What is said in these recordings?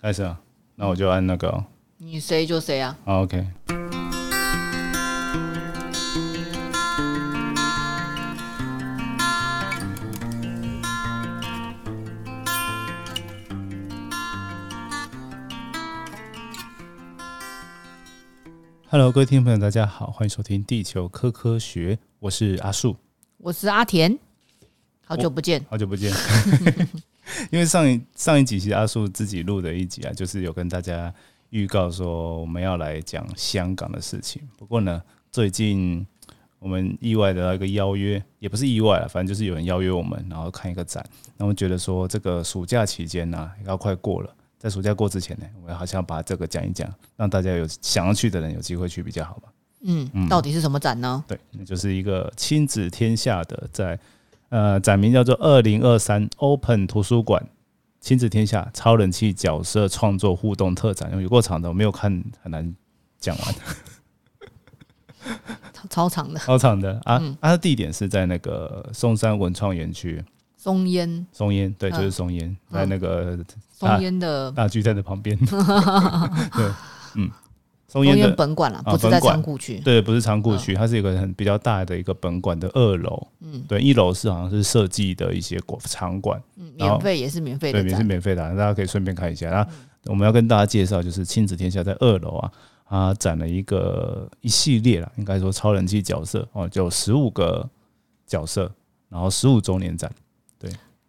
开始啊，那我就按那个哦、你谁就谁啊。好 OK。Hello，各位听众朋友，大家好，欢迎收听《地球科科学》，我是阿树，我是阿田，好久不见。好久不见。因为上一上一集其实阿树自己录的一集啊，就是有跟大家预告说我们要来讲香港的事情。不过呢，最近我们意外得到一个邀约，也不是意外了，反正就是有人邀约我们，然后看一个展。那我觉得说这个暑假期间呢、要快过了，在暑假过之前呢，我好像把这个讲一讲，让大家有想要去的人有机会去比较好吧。嗯，到底是什么展呢？对，那就是一个亲子天下的在呃展名叫做二零二三 Open 图书馆亲子天下超人气角色创作互动特展，有够长的，我没有看，很难讲完，超 超长的。超长的。啊！它的地点是在那个松山文创园区。松烟，松烟，对，就是松烟，在那个松烟的。大巨蛋的旁边，对，嗯，松松烟本馆了，啊不是在仓库区。对，不是仓库区，它是一个很比较大的一个本馆的二楼。嗯，对，一楼是好像是设计的一些馆场馆，嗯，免费也是免费的对，也是。免费的啊，大家可以顺便看一下。然后我们要跟大家介绍，就是亲子天下在二楼啊，它展了一个一系列啦，应该说超人气角色哦，就十五个角色，然后十五周年展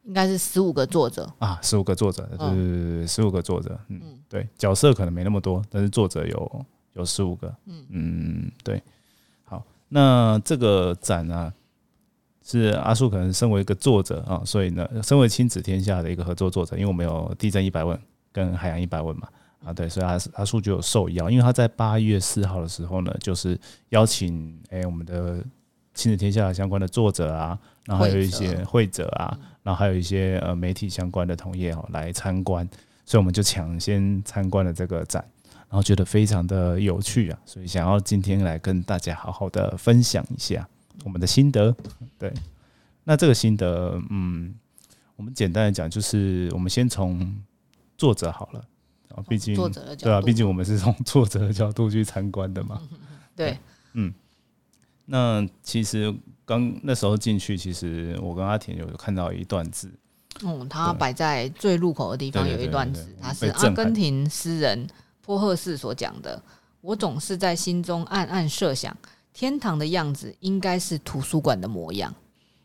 应该是十五个作者。啊，十五个作者，对对对对，十五个作者，嗯，对，角色可能没那么多，但是作者有有十五个，嗯对。好，那这个展啊，是阿树可能身为一个作者啊，所以呢，身为亲子天下的一个合作作者，因为我们有地震一百问跟海洋一百问嘛，啊对，所以阿阿树就有受邀，因为他在八月四号的时候呢，就是邀请诶、我们的亲子天下相关的作者啊，然后还有一些会者。啊，然后还有一些呃媒体相关的同业哦来参观，所以我们就抢先参观了这个展。然后觉得非常的有趣啊，所以想要今天来跟大家好好的分享一下我们的心得。对，那这个心得，嗯，我们简单的讲，就是我们先从作者好了。啊，毕竟作者对啊，毕竟我们是从作者的角度去参观的嘛。对，那其实刚那时候进去，其实我跟阿田有看到一段字，嗯，它摆在最入口的地方有一段字它是阿根廷诗人波赫士所讲的。我总是在心中暗暗设想，天堂的样子应该是图书馆的模样。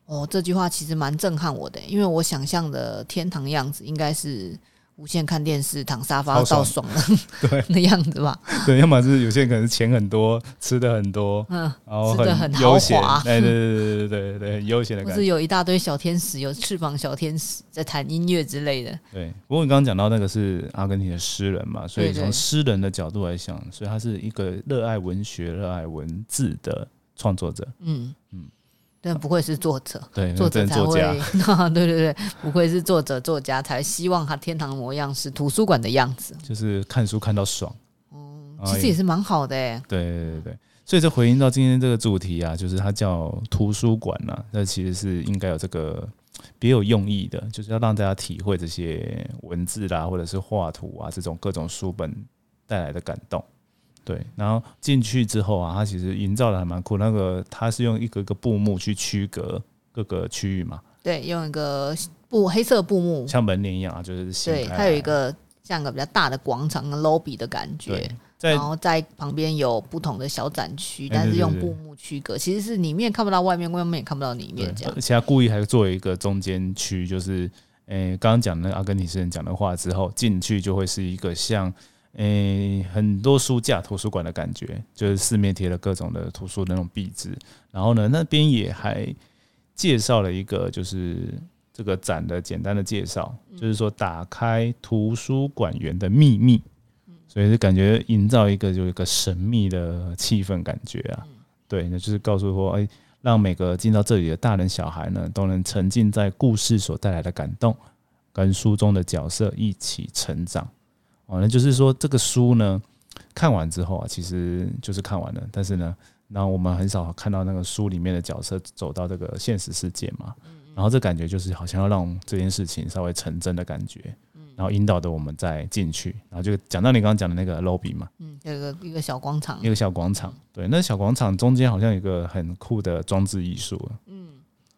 哦，这句话其实蛮震撼我的，因为我想象的天堂样子应该是无限看电视、躺沙发到爽的 对 那样子吧。对，要么是有些人可能钱很多，吃的很多，嗯，然后很悠闲豪华，哎，对对对对对对，很悠闲的感觉是。有一大堆小天使，有翅膀小天使在弹音乐之类的。对，不过你刚刚讲到那个是阿根廷的诗人嘛，所以对对从诗人的角度来想，所以他是一个热爱文学、热爱文字的创作者。嗯嗯，但不愧是作者，对，作者才会 对对对，不愧是作者作家，才希望他天堂的模样是图书馆的样子。就是看书看到爽。哎其实也是蛮好的哎。对对对对，所以这回应到今天这个主题啊，就是它叫图书馆呐、那其实是应该有这个别有用意的，就是要让大家体会这些文字啦，或者是画图啊这种各种书本带来的感动。对，然后进去之后啊，它其实营造的还蛮酷。那个它是用一个个布幕去区隔各个区域嘛，对，用一个布黑色布幕，像门帘一样啊，就是掀对，它有一个像个比较大的广场跟 lobby 的感觉对。，然后在旁边有不同的小展区，哎但是用布幕区隔，其实是里面看不到外面，外面也看不到里面，这样而。且他故意还做一个中间区，就是诶，刚刚讲的阿根廷诗人讲的话之后，进去就会是一个像诶很多书架图书馆的感觉，就是四面贴了各种的图书的那种壁纸。然后呢，那边也还介绍了一个就是这个展的简单的介绍，就是说打开图书馆员的秘密。所以就感觉营造一个有一个神秘的气氛感觉啊，对，那就是告诉说，哎、让每个进到这里的大人小孩呢，都能沉浸在故事所带来的感动，跟书中的角色一起成长。哦，那就是说这个书呢，看完之后啊，其实就是看完了，但是呢，然后我们很少看到那个书里面的角色走到这个现实世界嘛，然后这感觉就是好像要让这件事情稍微成真的感觉。然后引导的我们再进去，然后就讲到你刚刚讲的那个 lobby 嘛，嗯，有个一个小广场。一，个小广场，对，那小广场中间好像有一个很酷的装置艺术，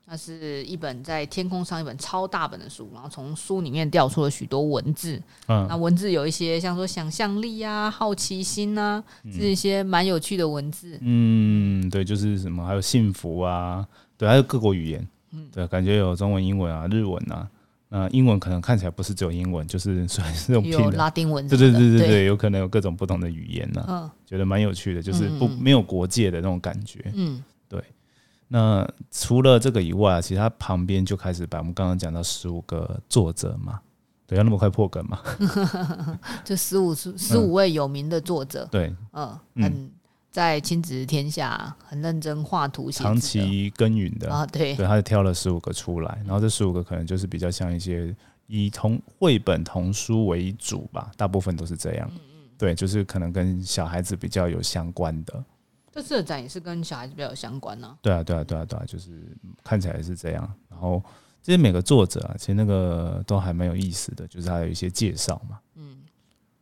那是一本在天空上一本超大本的书，然后从书里面调出了许多文字，嗯。那文字有一些像说想象力啊、好奇心啊，是一些蛮有趣的文字。嗯，对，就是什么还有幸福啊，对，还有各国语言，嗯。对，感觉有中文、英文啊、日文啊，那英文可能看起来不是只有英文，就是 虽然是用拼有的。拉丁文对对对对对，有可能有各种不同的语言呢、嗯。觉得蛮有趣的，就是不没有国界的那种感觉。嗯那除了这个以外啊，其实它旁边就开始把我们刚刚讲到十五个作者嘛，对，要那么快破梗嘛？就十五十五位有名的作者，对，嗯，嗯。很在亲子天下很认真画图写长期耕耘的，啊，对，对，他就挑了十五个出来，然后这十五个可能就是比较像一些以童绘本童书为主吧，大部分都是这样。对，就是可能跟小孩子比较有相关的。这次的展也是跟小孩子比较有相关呢、对啊，对啊，对啊，对啊，就是看起来是这样。然后这些每个作者啊，其实那个都还蛮有意思的，就是他有一些介绍嘛。嗯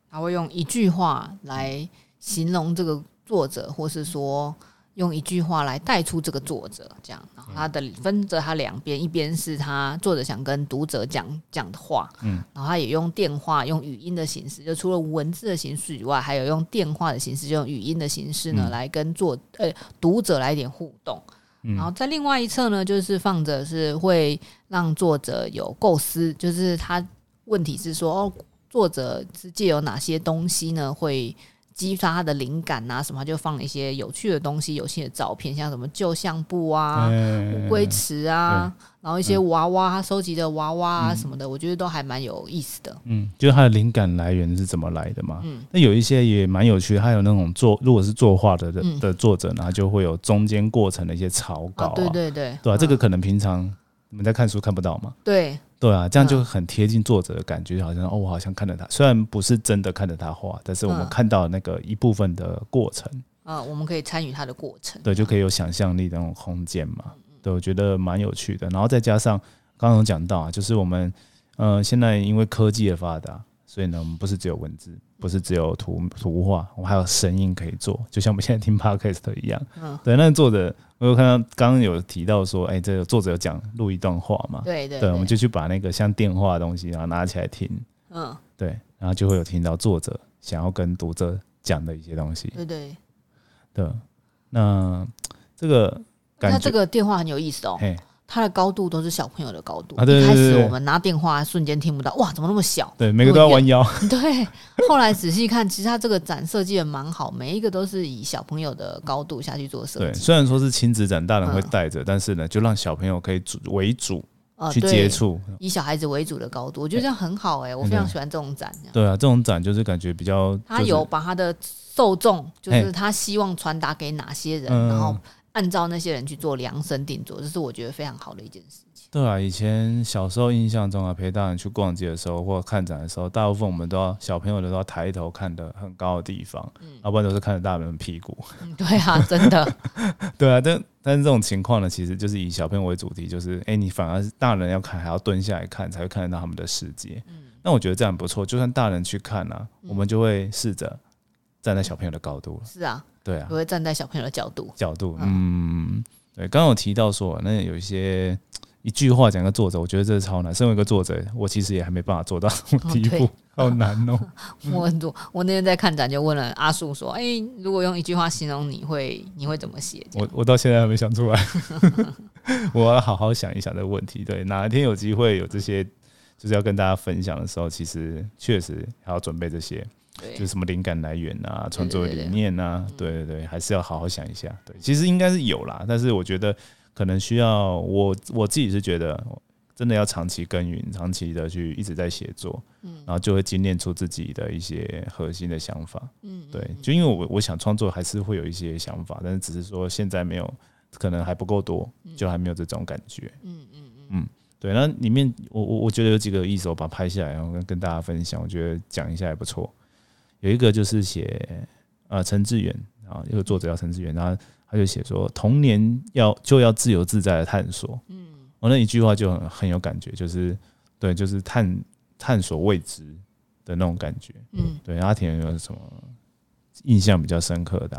他会用一句话来形容这个作者，或是说用一句话来带出这个作者，这样。然后他的分着他两边，一边是他作者想跟读者讲讲的话，嗯，然后他也用电话、用语音的形式，就除了文字的形式以外，还有用电话的形式，就用语音的形式呢，嗯来跟作呃读者来一点互动。嗯然后在另外一侧呢，就是放着是会让作者有构思，就是他问题是说，哦，作者是借有哪些东西呢，会激发他的灵感啊什么，他就放了一些有趣的东西、有趣的照片，像什么旧相簿啊、嗯乌龟池啊，然后一些娃娃，他收集的娃娃啊什么的，我觉得都还蛮有意思的。嗯，就是他的灵感来源是怎么来的嘛？嗯。那有一些也蛮有趣的，还有那种作，如果是作画的的作者呢，他就会有中间过程的一些草稿啊，对对对，对啊，这个嗯。可能平常你们在看书看不到嘛。对对啊，这样就嗯很贴近作者的感觉，好像哦，我好像看着他，虽然不是真的看着他画，但是我们嗯看到那个一部分的过程，啊，我们可以参与他的过程。对，就可以有想象力的那种空间嘛。对，我觉得蛮有趣的。然后再加上刚刚有讲到啊，就是我们呃现在因为科技的发达，所以呢，我们不是只有文字，不是只有图图画，我们还有声音可以做，就像我们现在听 podcast 一样。嗯对，那作者我有看到刚刚有提到说，哎、这个作者有讲录一段话嘛？对对对，我们就去把那个像电话的东西，然后拿起来听，嗯，对，然后就会有听到作者想要跟读者讲的一些东西。对对。对，那这个感觉，他这个电话很有意思哦，嘿，它的高度都是小朋友的高度。啊对对一开始对对我们拿电话瞬间听不到，哇，怎么那么小？对，每个都要弯腰，对，后来仔细看，其实它这个展设计的蛮好，每一个都是以小朋友的高度下去做设对，计。虽然说是亲子展，大人会嗯带着，但是呢，就让小朋友可以主为主呃去接，触。对以小孩子为主的高度，我觉得这样很好哎、我非常喜欢这种展。对啊，这种展就是感觉比较，他就是有把他的受众，就是他希望传达给哪些人，嗯然后按照那些人去做量身定做，这是我觉得非常好的一件事情。对啊，以前小时候印象中啊，陪大人去逛街的时候或者看展的时候，大部分我们都要小朋友的都要抬头看的很高的地方，要不然都是看着大人的屁股。嗯，对啊，真的，对啊，但但是这种情况呢，其实就是以小朋友为主题，就是哎、诶你反而是大人要看，还要蹲下来看，才会看得到他们的世界。嗯那我觉得这样不错，就算大人去看啊，我们就会试着站在小朋友的高度，是啊，对啊我，会站在小朋友的角度。角度，嗯，对。刚刚有提到说，那有一些一句话讲个作者，我觉得这是超难。身为一个作者，我其实也还没办法做到这种地步对，好难哦、我很多我那天在看展，就问了阿树说：“哎、如果用一句话形容你会，你会怎么写？”我我到现在还没想出来，我要好好想一想这个问题。对，哪一天有机会有这些，就是要跟大家分享的时候，其实确实还要准备这些，就是，什么灵感来源啊、创作理念啊，对对对，还是要好好想一下。对，其实应该是有啦，但是我觉得可能需要我我自己是觉得。真的要长期耕耘，长期的去一直在写作，嗯然后就会精炼出自己的一些核心的想法。嗯，对，就因为我我想创作还是会有一些想法，但是只是说现在没有，可能还不够多，就还没有这种感觉。嗯嗯嗯嗯，对。那里面我我我觉得有几个有意思，我把它拍下来，然后跟跟大家分享，我觉得讲一下也不错。有一个就是写呃陈志远啊，一个作者叫陈志远，然后他就写说童年要就要自由自在的探索。嗯，我那一句话就很很有感觉，就是对，就是探探索未知的那种感觉。嗯，对，阿田有什么印象比较深刻的？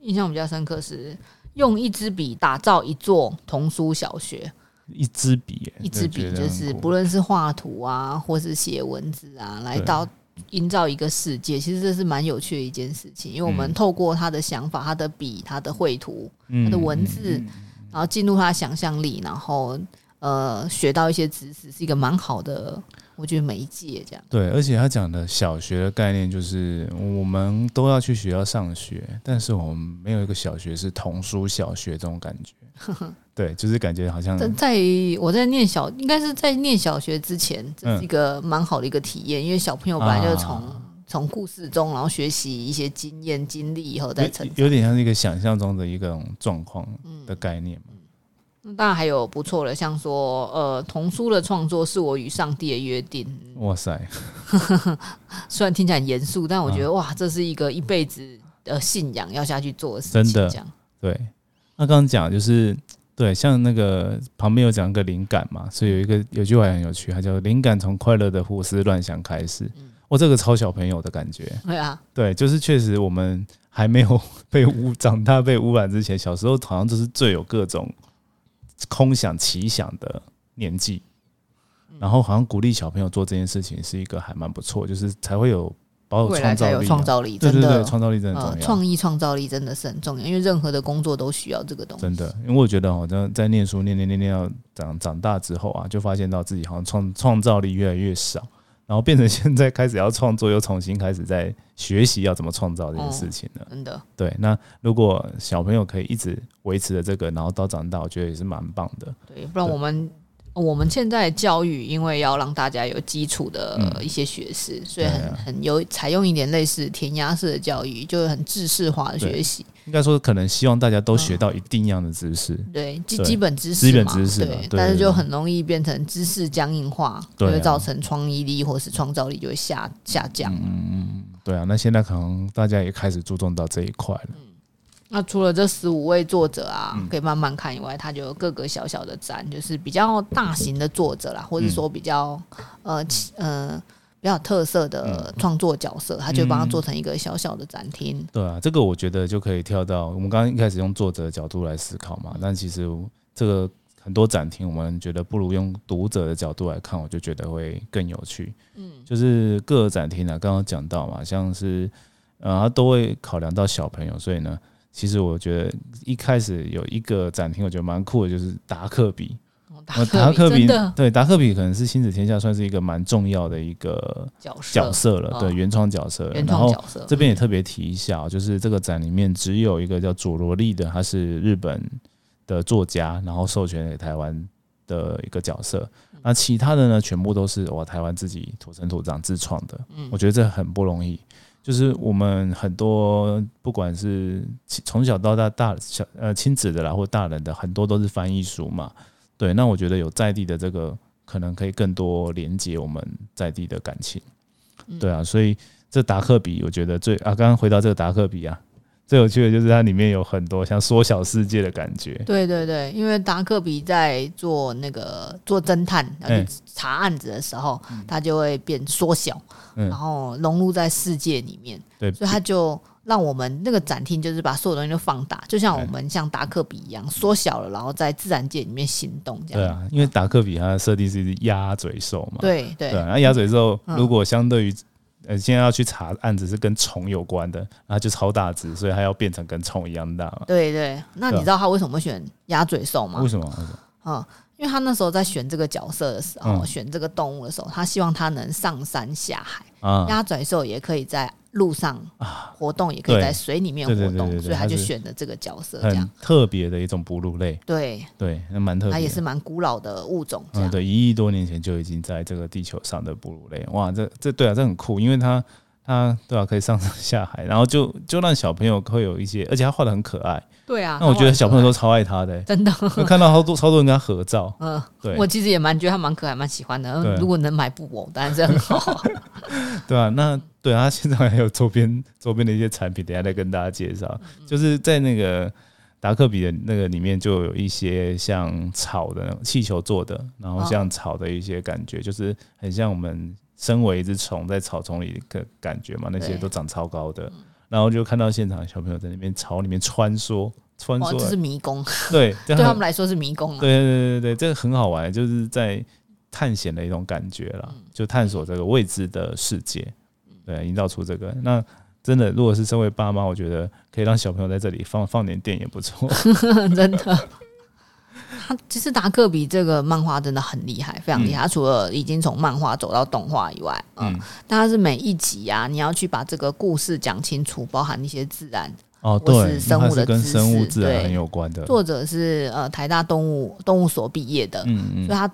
印象比较深刻是用一支笔打造一座童书小学。一支笔，一支笔就是不论是画图啊，或是写文字啊，来到营造一个世界，其实这是蛮有趣的一件事情。因为我们透过他的想法、他的笔、他的绘图、他的文字，然后进入他的想象力，然后呃学到一些知识，是一个蛮好的，我觉得媒介这样。对，而且他讲的小学的概念就是我们都要去学校上学，但是我们没有一个小学是童书小学这种感觉。对，就是感觉好像在我在念小，应该是在念小学之前，这是一个蛮好的一个体验，因为小朋友本来就从从故事中，然后学习一些经验经历以后再成，有点像一个想象中的一个状况的概念嘛。那当然还有不错的，像说呃，童书的创作是我与上帝的约定。哇塞，虽然听起来很严肃，但我觉得哇，这是一个一辈子的信仰要下去做的事情。真的，对。那刚刚讲就是。对，像那个旁边有讲一个灵感嘛，所以有一个有句话很有趣，它叫“灵感从快乐的胡思乱想开始”。我这个超小朋友的感觉。对啊，对，就是确实我们还没有 被污长大被污染之前，小时候好像就是最有各种空想奇想的年纪，然后好像鼓励小朋友做这件事情是一个还蛮不错，就是才会有。未来才有创造力，真的，创造力真的重要。创意创造力真的是很重要，因为任何的工作都需要这个东西。真的，因为我觉得好像在念书念念念念到长长大之后啊，就发现到自己好像创创造力越来越少，然后变成现在开始要创作，又重新开始在学习要怎么创造这件事情了。真的，对。那如果小朋友可以一直维持着这个，然后到长大，我觉得也是蛮棒的。对，不然我们。我们现在教育，因为要让大家有基础的一些学识，所以很很有采用一点类似填鸭式的教育，就是很知识化的学习。应该说，可能希望大家都学到一定样的知识，对基基本知识，基本知识，对。但是就很容易变成知识僵硬化，就会造成创意力或是创造力就会下下降。嗯，对啊。那现在可能大家也开始注重到这一块了。那除了这十五位作者啊，可以慢慢看以外，他就有各个小小的展，就是比较大型的作者啦，或者说比较呃呃比较特色的创作角色，他就帮他做成一个小小的展厅。对啊，这个我觉得就可以跳到我们刚刚一开始用作者的角度来思考嘛，但其实这个很多展厅，我们觉得不如用读者的角度来看，我就觉得会更有趣。嗯，就是各个展厅呢，刚刚讲到嘛，像是呃，他都会考量到小朋友，所以呢。其实我觉得一开始有一个展厅，我觉得蛮酷的，就是达克比。达克比对达克比可能是星子天下算是一个蛮重要的一个角色了，对原创角色。原创角色这边也特别提一下，就是这个展里面只有一个叫佐罗利的，他是日本的作家，然后授权给台湾的一个角色。那其他的呢，全部都是我台湾自己土生土长自创的。嗯，我觉得这很不容易。就是我们很多不管是从小到大大小呃亲子的啦或大人的很多都是翻译书嘛，对，那我觉得有在地的这个可能可以更多连接我们在地的感情，对啊，所以这达克比我觉得最啊，刚刚回到这个达克比啊。最有趣的就是它里面有很多像缩小世界的感觉。对对对，因为达克比在做那个做侦探要去查案子的时候，他就会变缩小，然后融入在世界里面。对，所以他就让我们那个展厅就是把所有东西都放大，就像我们像达克比一样缩小了，然后在自然界里面行动这样。对啊，因为达克比它的设定是一只鸭嘴兽嘛。对对。对，那鸭嘴兽如果相对于呃，现在要去查案子是跟虫有关的，然后就超大只，所以它要变成跟虫一样大嘛。对对，那你知道他为什么选鸭嘴兽吗？为什么？嗯，因为他那时候在选这个角色的时候，选这个动物的时候，他希望它能上山下海。鸭嘴兽也可以在。路上活动也可以在水里面活动，所以他就选的这个角色，这样特别的一种哺乳类。对对，那蛮特别。它也是蛮古老的物种。嗯，对，一亿多年前就已经在这个地球上的哺乳类。哇，这这对啊，这很酷，因为它它对啊，可以上山下海，然后就就让小朋友会有一些，而且他画的很可爱。对啊，那我觉得小朋友都超爱他的，真的。看到好多超多人跟他合照，嗯，对，我其实也蛮觉得他蛮可爱，蛮喜欢的。如果能买布偶，当然是很好。对啊，那对啊，现在还有周边周边的一些产品，等下再跟大家介绍。就是在那个达克比的那个里面，就有一些像草的气球做的，然后像草的一些感觉，就是很像我们身为一只虫在草丛里的感觉嘛，那些都长超高的，然后就看到现场小朋友在那边草里面穿梭穿梭，这是梭，迷宫，对，对他们来说是迷宫啊。对对对对对，这个很好玩，就是在探险的一种感觉啦，嗯就探索这个未知的世界，对，营造出这个。那真的，如果是身为爸妈，我觉得可以让小朋友在这里放放点电也不错。真的。他其实达克比这个漫画真的很厉害，非常厉害。他除了已经从漫画走到动画以外，嗯，嗯，但他是每一集啊，你要去把这个故事讲清楚，包含一些自然。哦，对生物的是跟生物自然对很有关的。作者是呃台大动物动物所毕业的，嗯嗯，所以他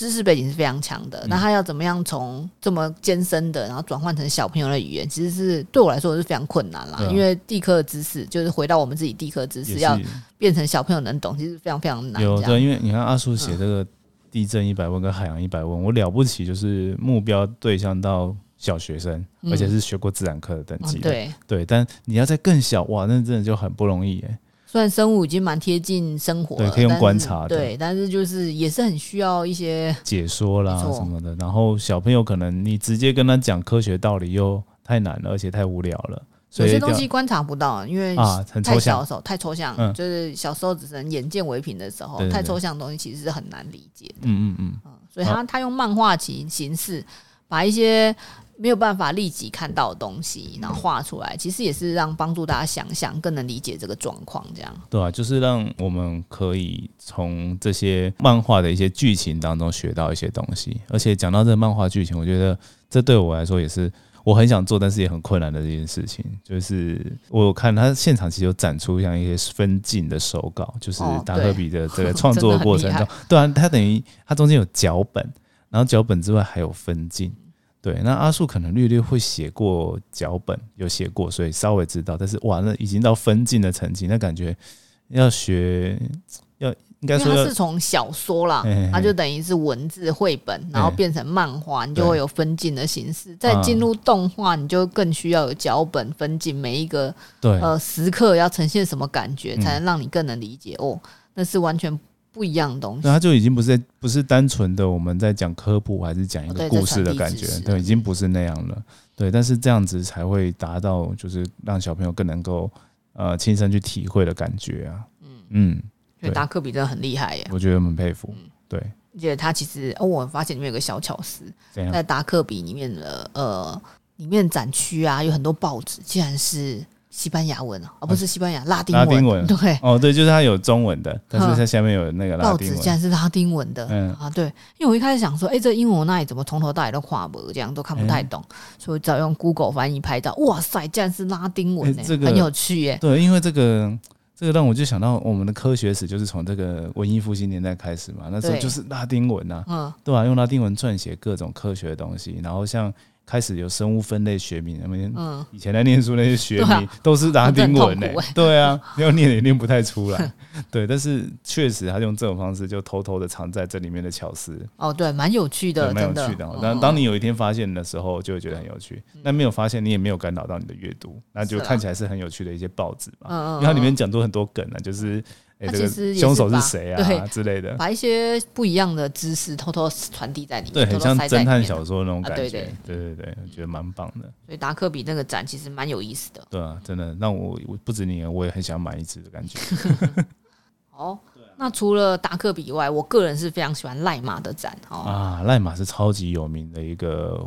知识背景是非常强的。那他要怎么样从这么艰深的，然后转换成小朋友的语言，其实是对我来说是非常困难啦。啊因为地科的知识，就是回到我们自己地科知识，要变成小朋友能懂，其实非常非常难。有对，因为你看阿叔写这个地震一百问跟海洋一百问，我了不起就是目标对象到小学生，嗯而且是学过自然课的等级对，对，但你要在更小，哇，那真的就很不容易耶。虽然生物已经蛮贴近生活了，对可以用观察的。对，但是就是也是很需要一些解说啦什么的，然后小朋友可能你直接跟他讲科学道理又太难了，而且太无聊了，有些东西观察不到，因为啊太小的，时候太抽象，嗯。就是小时候只能眼见为凭的时候，太抽象的东西其实是很难理解的。嗯嗯嗯，嗯，所以他他用漫画形形式把一些没有办法立即看到的东西，然后画出来，其实也是让帮助大家想象，更能理解这个状况。这样，对啊，就是让我们可以从这些漫画的一些剧情当中学到一些东西，而且讲到这个漫画剧情，我觉得这对我来说也是。我很想做，但是也很困难的这件事情，就是我有看他现场其实有展出像一些分镜的手稿，就是哦达特比的这个创作的过程中 对啊，他等于他中间有脚本，然后脚本之外还有分镜。对，那阿树可能略略会写过脚本，有写过，所以稍微知道。但是哇，那已经到分镜的层级，那感觉要学，要应该说是从小说啦嘿嘿嘿，它就等于是文字绘本，然后变成漫画，你就会有分镜的形式。再进入动画，你就更需要有脚本分镜，每一个对呃时刻要呈现什么感觉，嗯才能让你更能理解哦，那是完全不一样的东西那，。它就已经不是在不是单纯的我们在讲科普，还是讲一个故事的感觉对，已经不是那样了。对，但是这样子才会达到，就是让小朋友更能够呃亲身去体会的感觉啊。嗯嗯所以达克比真的很厉害耶，我觉得很佩服。嗯对，而且他其实哦，我发现里面有个小巧思，在达克比里面的呃里面展区啊，有很多报纸，竟然是西班牙文啊，而不是西班牙拉丁拉丁文。对。哦，对，就是它有中文的，但是它下面有那个拉报纸。竟然是拉丁文的，嗯。啊，对，因为我一开始想说，哎、这英文我那里怎么从头到尾都跨不这样都看不太懂，所以只好用 Google 翻译拍照，哇塞，竟然是拉丁文、这个很有趣耶、对，因为这个这个让我就想到我们的科学史就是从这个文艺复兴年代开始嘛，那时候就是拉丁文啊，嗯，对啊，用拉丁文撰写各种科学的东西，然后像开始有生物分类学名，那么嗯。以前在念书那些学名都是拉丁文呢、对啊，要念也念不太出来，对，但是确实他用这种方式就偷偷的藏在这里面的巧思，哦，对，蛮有趣的，对，蛮有。趣的哦。嗯。那当你有一天发现的时候，就会觉得很有趣；那没有发现，你也没有干扰到你的阅读，那就看起来是很有趣的一些报纸嘛。嗯嗯因为它里面讲出很多梗啊，就是诶、这个它其实也凶手是谁对啊之类的。把一些不一样的知识偷偷传递在里面，对，很像侦探小说那种啊感觉。对对对对对，我觉得蛮棒的。所以达克比那个展其实蛮有意思的。对啊，真的那我我不止你，我也很想买一只的感觉。哦，那除了达克比以外，我个人是非常喜欢赖马的展哦。啊，赖马是超级有名的一个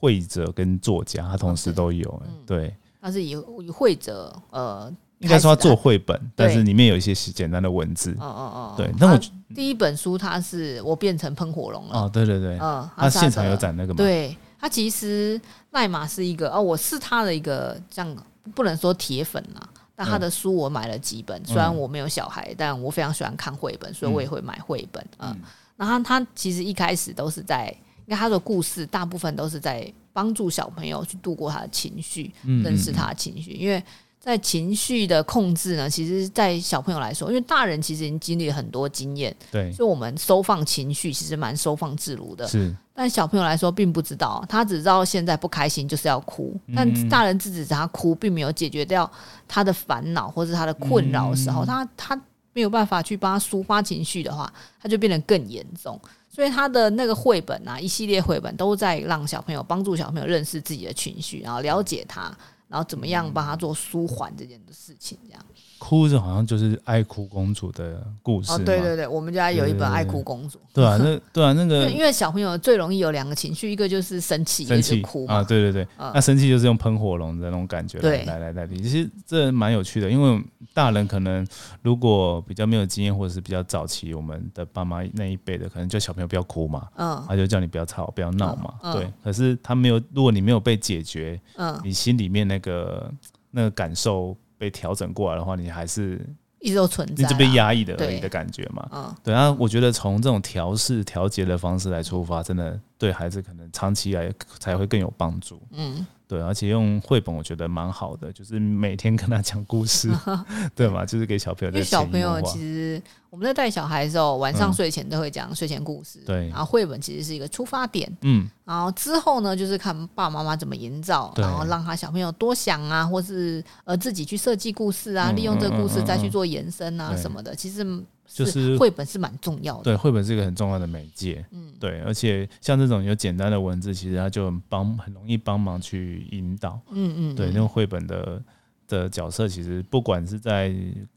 绘者跟作家，他同时都有、欸嗯对，他是以以会者呃，应该说他做绘本，但是里面有一些简单的文字。哦哦哦，对，那我他第一本书他是我变成喷火龙了，哦，对对对，嗯，他是的现场有展那个嘛？对他其实赖马是一个哦，我是他的一个这样不能说铁粉啦，但他的书我买了几本，虽然我没有小孩，但我非常喜欢看绘本，所以我也会买绘本。嗯，然后他其实一开始都是在，因为他的故事大部分都是在帮助小朋友去度过他的情绪，嗯认识他的情绪，因为。在情绪的控制呢，其实，在小朋友来说，因为大人其实已经经历了很多经验，对，所以我们收放情绪其实蛮收放自如的。是，但小朋友来说并不知道，他只知道现在不开心就是要哭，但大人制止他哭，并没有解决掉他的烦恼或是他的困扰的时候，他他没有办法去帮他抒发情绪的话，他就变得更严重。所以他的那个绘本啊，一系列绘本都在让小朋友帮助小朋友认识自己的情绪，然后了解他，然后怎么样帮他做舒缓这件事情，这样。哭着好像就是爱哭公主的故事。哦，对对对，我们家有一本爱哭公主。对啊，那对啊，那个因为小朋友最容易有两个情绪，一个就是生气，生气哭啊，对对对，那生气就是用喷火龙的那种感觉来来来代替。其实这蛮有趣的，因为大人可能如果比较没有经验，或者是比较早期，我们的爸妈那一辈的，可能叫小朋友不要哭嘛，嗯，他就叫你不要吵，不要闹嘛，对。可是他没有，如果你没有被解决，嗯，你心里面那个那个感受被调整过来的话，你还是。一直都存在，一直被压抑的而已的感觉嘛。嗯，对啊，我觉得从这种调试、调节的方式来出发，真的对孩子可能长期来才会更有帮助。嗯。对，而且用绘本我觉得蛮好的，就是每天跟他讲故事，对嘛？就是给小朋友。因为小朋友其实我们在带小孩的时候，晚上睡前都会讲睡前故事。对，然后绘本其实是一个出发点。嗯，然后之后呢，就是看爸爸妈妈怎么营造，然后让他小朋友多想啊，或是呃自己去设计故事啊，利用这个故事再去做延伸啊什么的。其实。就是绘本是蛮重要的，对，绘本是一个很重要的媒介，嗯，对，而且像这种有简单的文字，其实它就帮很容易帮忙去引导，嗯嗯，对，那种绘本的的角色，其实不管是在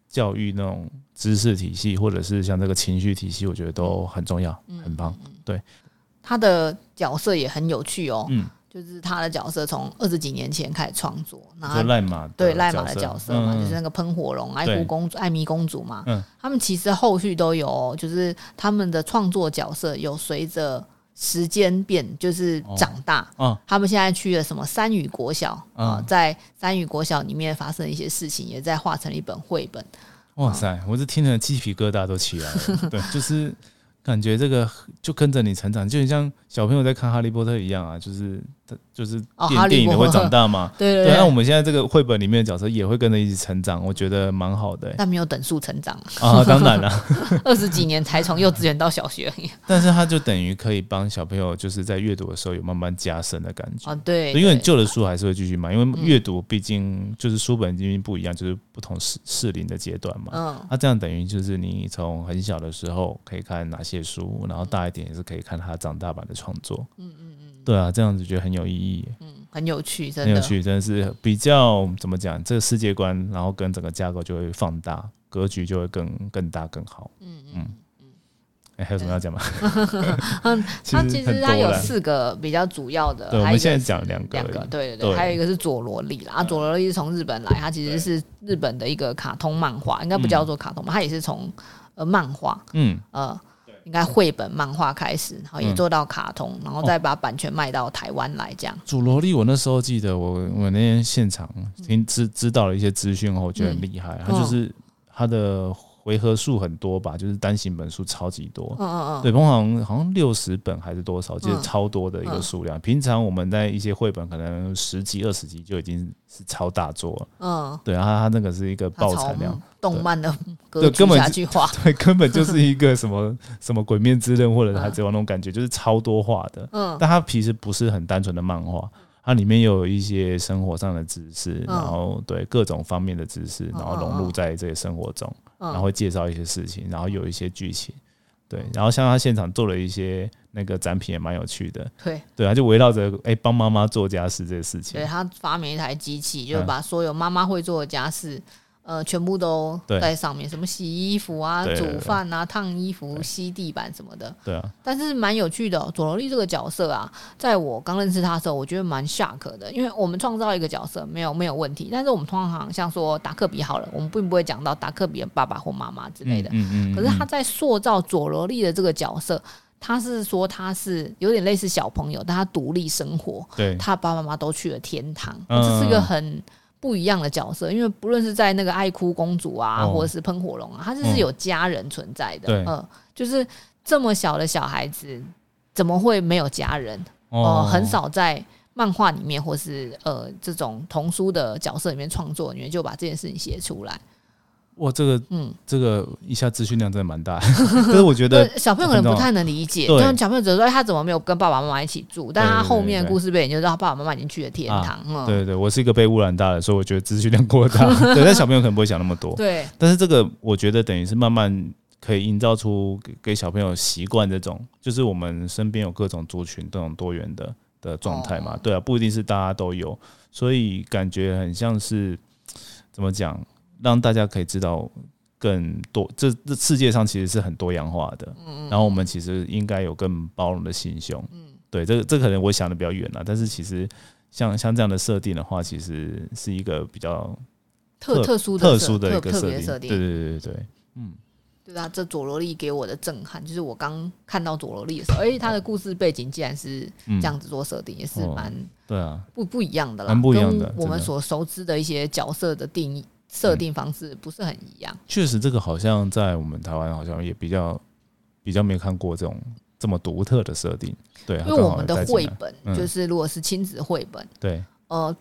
教育那种知识体系，或者是像这个情绪体系，我觉得都很重要，很棒，对，他的角色也很有趣哦，嗯。就是他的角色从二十几年前开始创作，然后赖马对赖马的角色嘛，就是那个喷火龙、爱哭公主、艾米公主嘛。嗯，他们其实后续都有，就是他们的创作角色有随着时间变，就是长大。嗯，他们现在去了什么三语国小啊，在三语国小里面发生一些事情，也在画成了一本绘本。哇塞，我是听了鸡皮疙瘩都起来了。对，就是。感觉这个就跟着你成长，就很像小朋友在看《哈利波特》一样啊，就是就是电电影的会长大嘛。对对。那我们现在这个绘本里面的角色也会跟着一起成长，我觉得蛮好的。但没有等速成长啊，当然了，二十几年才从幼稚园到小学。但是他就等于可以帮小朋友，就是在阅读的时候有慢慢加深的感觉啊。对，因为旧的书还是会继续买，因为阅读毕竟就是书本因为不一样，就是不同适适龄的阶段嘛。嗯。那这样等于就是你从很小的时候可以看哪些。书，然后大一点也是可以看他长大版的创作。嗯嗯嗯，对啊，这样子觉得很有意义。嗯，很有趣，真的很有趣，真的是比较怎么讲，这个世界观，然后跟整个架构就会放大，格局就会更更大更好。嗯嗯嗯，哎，还有什么要讲吗？嗯，它其实它有四个比较主要的。对，我们现在讲两个，两个，对对对，还有一个是佐罗利啦。啊，佐罗利是从日本来，它其实是日本的一个卡通漫画，应该不叫做卡通吧？它也是从呃漫画，嗯呃。应该绘本漫画开始，然后也做到卡通，然后再把版权卖到台湾来，这样。主萝莉，我那时候记得，我我那天现场听知知道了一些资讯后，我觉得很厉害。他就是他的回合数很多吧，就是单行本数超级多。嗯嗯嗯。对，通常好像六十本还是多少，就是超多的一个数量。平常我们在一些绘本可能十几二十集就已经是超大作了。嗯。对，然后他那个是一个爆产量。动漫的格局下去画，对，根本就是一个什么 什么鬼面之刃或者海贼王那种感觉，就是超多画的。嗯，但它其实不是很单纯的漫画，它里面有一些生活上的知识，然后对各种方面的知识，然后融入在这些生活中，然后会介绍一些事情，然后有一些剧情。对，然后像他现场做了一些那个展品也蛮有趣的。对，对，他就围绕着哎帮妈妈做家事这些事情。对他发明一台机器，就把所有妈妈会做的家事。呃，全部都在上面，什么洗衣服啊、煮饭啊、烫衣服、吸地板什么的。对啊，但是蛮有趣的。佐罗莉这个角色啊，在我刚认识他的时候，我觉得蛮 shock 的，因为我们创造一个角色没有没有问题，但是我们通常像说达克比好了，我们并不会讲到达克比的爸爸或妈妈之类的。嗯嗯。可是他在塑造佐罗莉的这个角色，他是说他是有点类似小朋友，但他独立生活。对。他爸爸妈妈都去了天堂，这是一个很。不一样的角色，因为不论是在那个爱哭公主啊，或者是喷火龙啊，它就是有家人存在的。嗯，就是这么小的小孩子，怎么会没有家人？哦，很少在漫画里面或是呃这种童书的角色里面创作里面就把这件事情写出来。哇，这个，嗯，这个一下资讯量真的蛮大，可是我觉得小朋友可能不太能理解，但小朋友只是说他怎么没有跟爸爸妈妈一起住，但他后面故事背景就知道爸爸妈妈已经去了天堂。对对，我是一个被污染大的，所以我觉得资讯量过大，对，但小朋友可能不会想那么多。对，但是这个我觉得等于是慢慢可以营造出给给小朋友习惯这种，就是我们身边有各种族群各种多元的的状态嘛。对啊，不一定是大家都有，所以感觉很像是怎么讲，让大家可以知道更多，这这世界上其实是很多样化的。嗯然后我们其实应该有更包容的心胸。嗯。对，这个这可能我想的比较远了，但是其实像像这样的设定的话，其实是一个比较特特殊的特殊的一个设定。对对对对对，嗯。对啊，这佐罗利给我的震撼，就是我刚看到佐罗利的时候，哎，他的故事背景竟然是这样子做设定，也是蛮对啊，不不一样的啦，蛮不一样的。我们所熟知的一些角色的定义设定方式不是很一样。确实，这个好像在我们台湾好像也比较比较没有看过这种这么独特的设定。对，因为我们的绘本就是如果是亲子绘本，对，呃。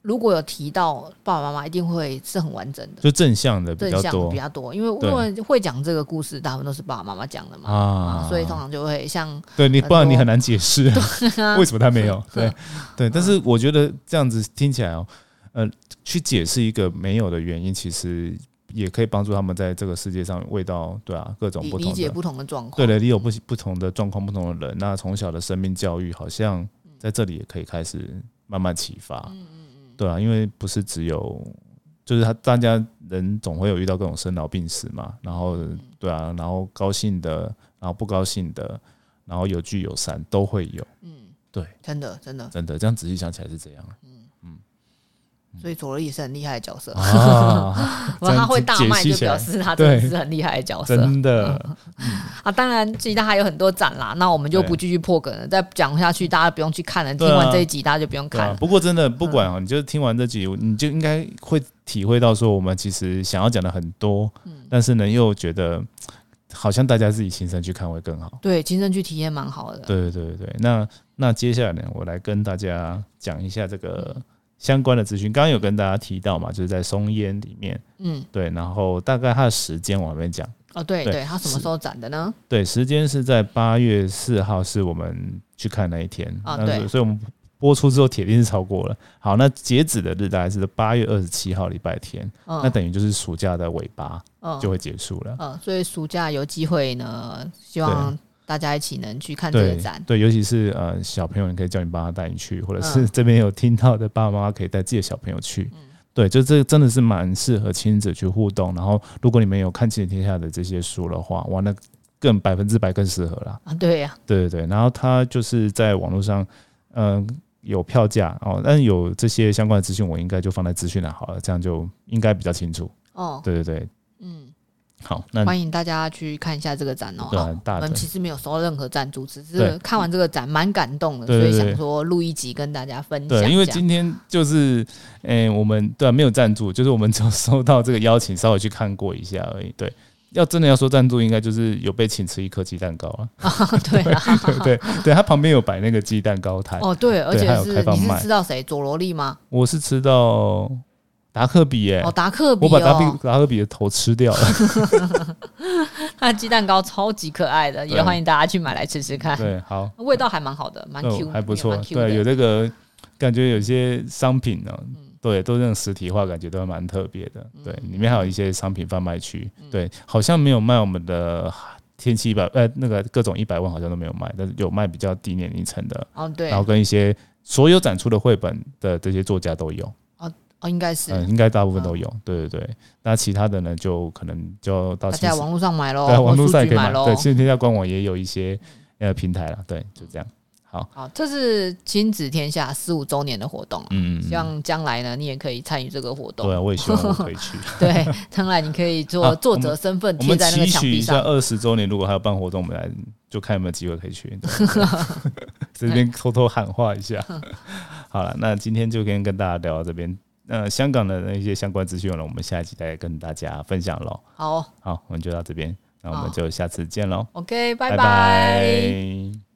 如果有提到爸爸妈妈，一定会是很完整的，就正向的比较多，比较多。因为因为会讲这个故事，大部分都是爸爸妈妈讲的嘛，啊，所以通常就会像对你，不然你很难解释 为什么他没有。对 对，但是我觉得这样子听起来哦，呃，去解释一个没有的原因，其实也可以帮助他们在这个世界上味道，对啊，各种不同理解不同的状况。对的，你有不不同的状况，不同的人，那从小的生命教育，好像在这里也可以开始慢慢启发。嗯嗯嗯。对啊，因为不是只有，就是他大家人总会有遇到各种生老病死嘛，然后对啊，然后高兴的，然后不高兴的，然后有聚有散都会有，嗯，对，真的真的。真的，这样仔细想起来是这样，嗯嗯，所以佐罗也是很厉害的角色啊，他会大卖就表示他真的是很厉害的角色，真的。啊，当然，其他还有很多展啦，那我们就不继续破梗了。再讲下去，大家不用去看了。听完这一集，大家就不用看了。不过，真的不管啊，你就听完这集，你就应该会体会到说，我们其实想要讲的很多，但是呢，又觉得好像大家自己亲身去看会更好。对，亲身去体验蛮好的。对对对对，那那接下来呢，我来跟大家讲一下这个相关的资讯。刚刚有跟大家提到嘛，就是在松烟里面，嗯，对，然后大概它的时间我还没讲。哦，对对，它什么时候展的呢？对，时间是在八月四号，是我们去看那一天。啊，对，所以我们播出之后铁定是超过了。好，那截止的日大概是八月二十七号，礼拜天。那等于就是暑假的尾巴，就会结束了。嗯，所以暑假有机会呢，希望大家一起能去看这个展。对，尤其是呃小朋友，你可以叫你爸妈带你去，或者是 这边有听到的爸爸妈妈可以带自己的小朋友去。嗯对，就这真的是蛮适合亲子去互动。然后，如果你们有看《亲子天下》的这些书的话，哇，那更百分之百更适合了。啊，对呀，对对对。然后他就是在网络上，嗯，有票价哦，但是有这些相关的资讯，我应该就放在资讯栏好了，这样就应该比较清楚。哦，对对对，嗯。好，那欢迎大家去看一下这个展哦。我们其实没有收到任何赞助，只是看完这个展蛮感动的，所以想说录一集跟大家分享。对，因为今天就是，诶，我们对没有赞助，就是我们只有 收到这个邀请，稍微去看过一下而已。对，要真的要说赞助，应该就是有被请吃一颗鸡蛋糕啊。对对对对，他旁边有摆那个鸡蛋糕台。哦，对，而且是你是吃到谁？佐罗利吗？我是吃到。达克比耶，哦，达克比，我把达比达克比的头吃掉了。它的鸡蛋糕超级可爱的，也欢迎大家去买来吃吃看。对，好，味道还蛮好的，蛮 Q，还不错。对，有这个感觉，有些商品呢，对，都那种实体化，感觉都蛮特别的。对，里面还有一些商品贩卖区，对，好像没有卖我们的天气一百，呃，那个各种一百万好像都没有卖，但是有卖比较低年龄层的。哦，对，然后跟一些所有展出的绘本的这些作家都有。哦，应该是，嗯，应该大部分都有，对对对。那其他的呢，就可能就到在网络上买喽，对，网络上也可以买喽。对，其实天下官网也有一些呃平台了，对，就这样。好，好，这是亲子天下十五周年的活动，嗯，希望将来呢，你也可以参与这个活动。对，我也希望我可以去。对，将来你可以做作者身份贴在那个墙壁上。二十周年如果还要办活动，我们来就看有没有机会可以去。这边偷偷喊话一下。好了，那今天就跟跟大家聊到这边。那香港的那些相关资讯了，我们下一期再跟大家分享喽。好，好，我们就到这边，那我们就下次见喽。OK，拜拜。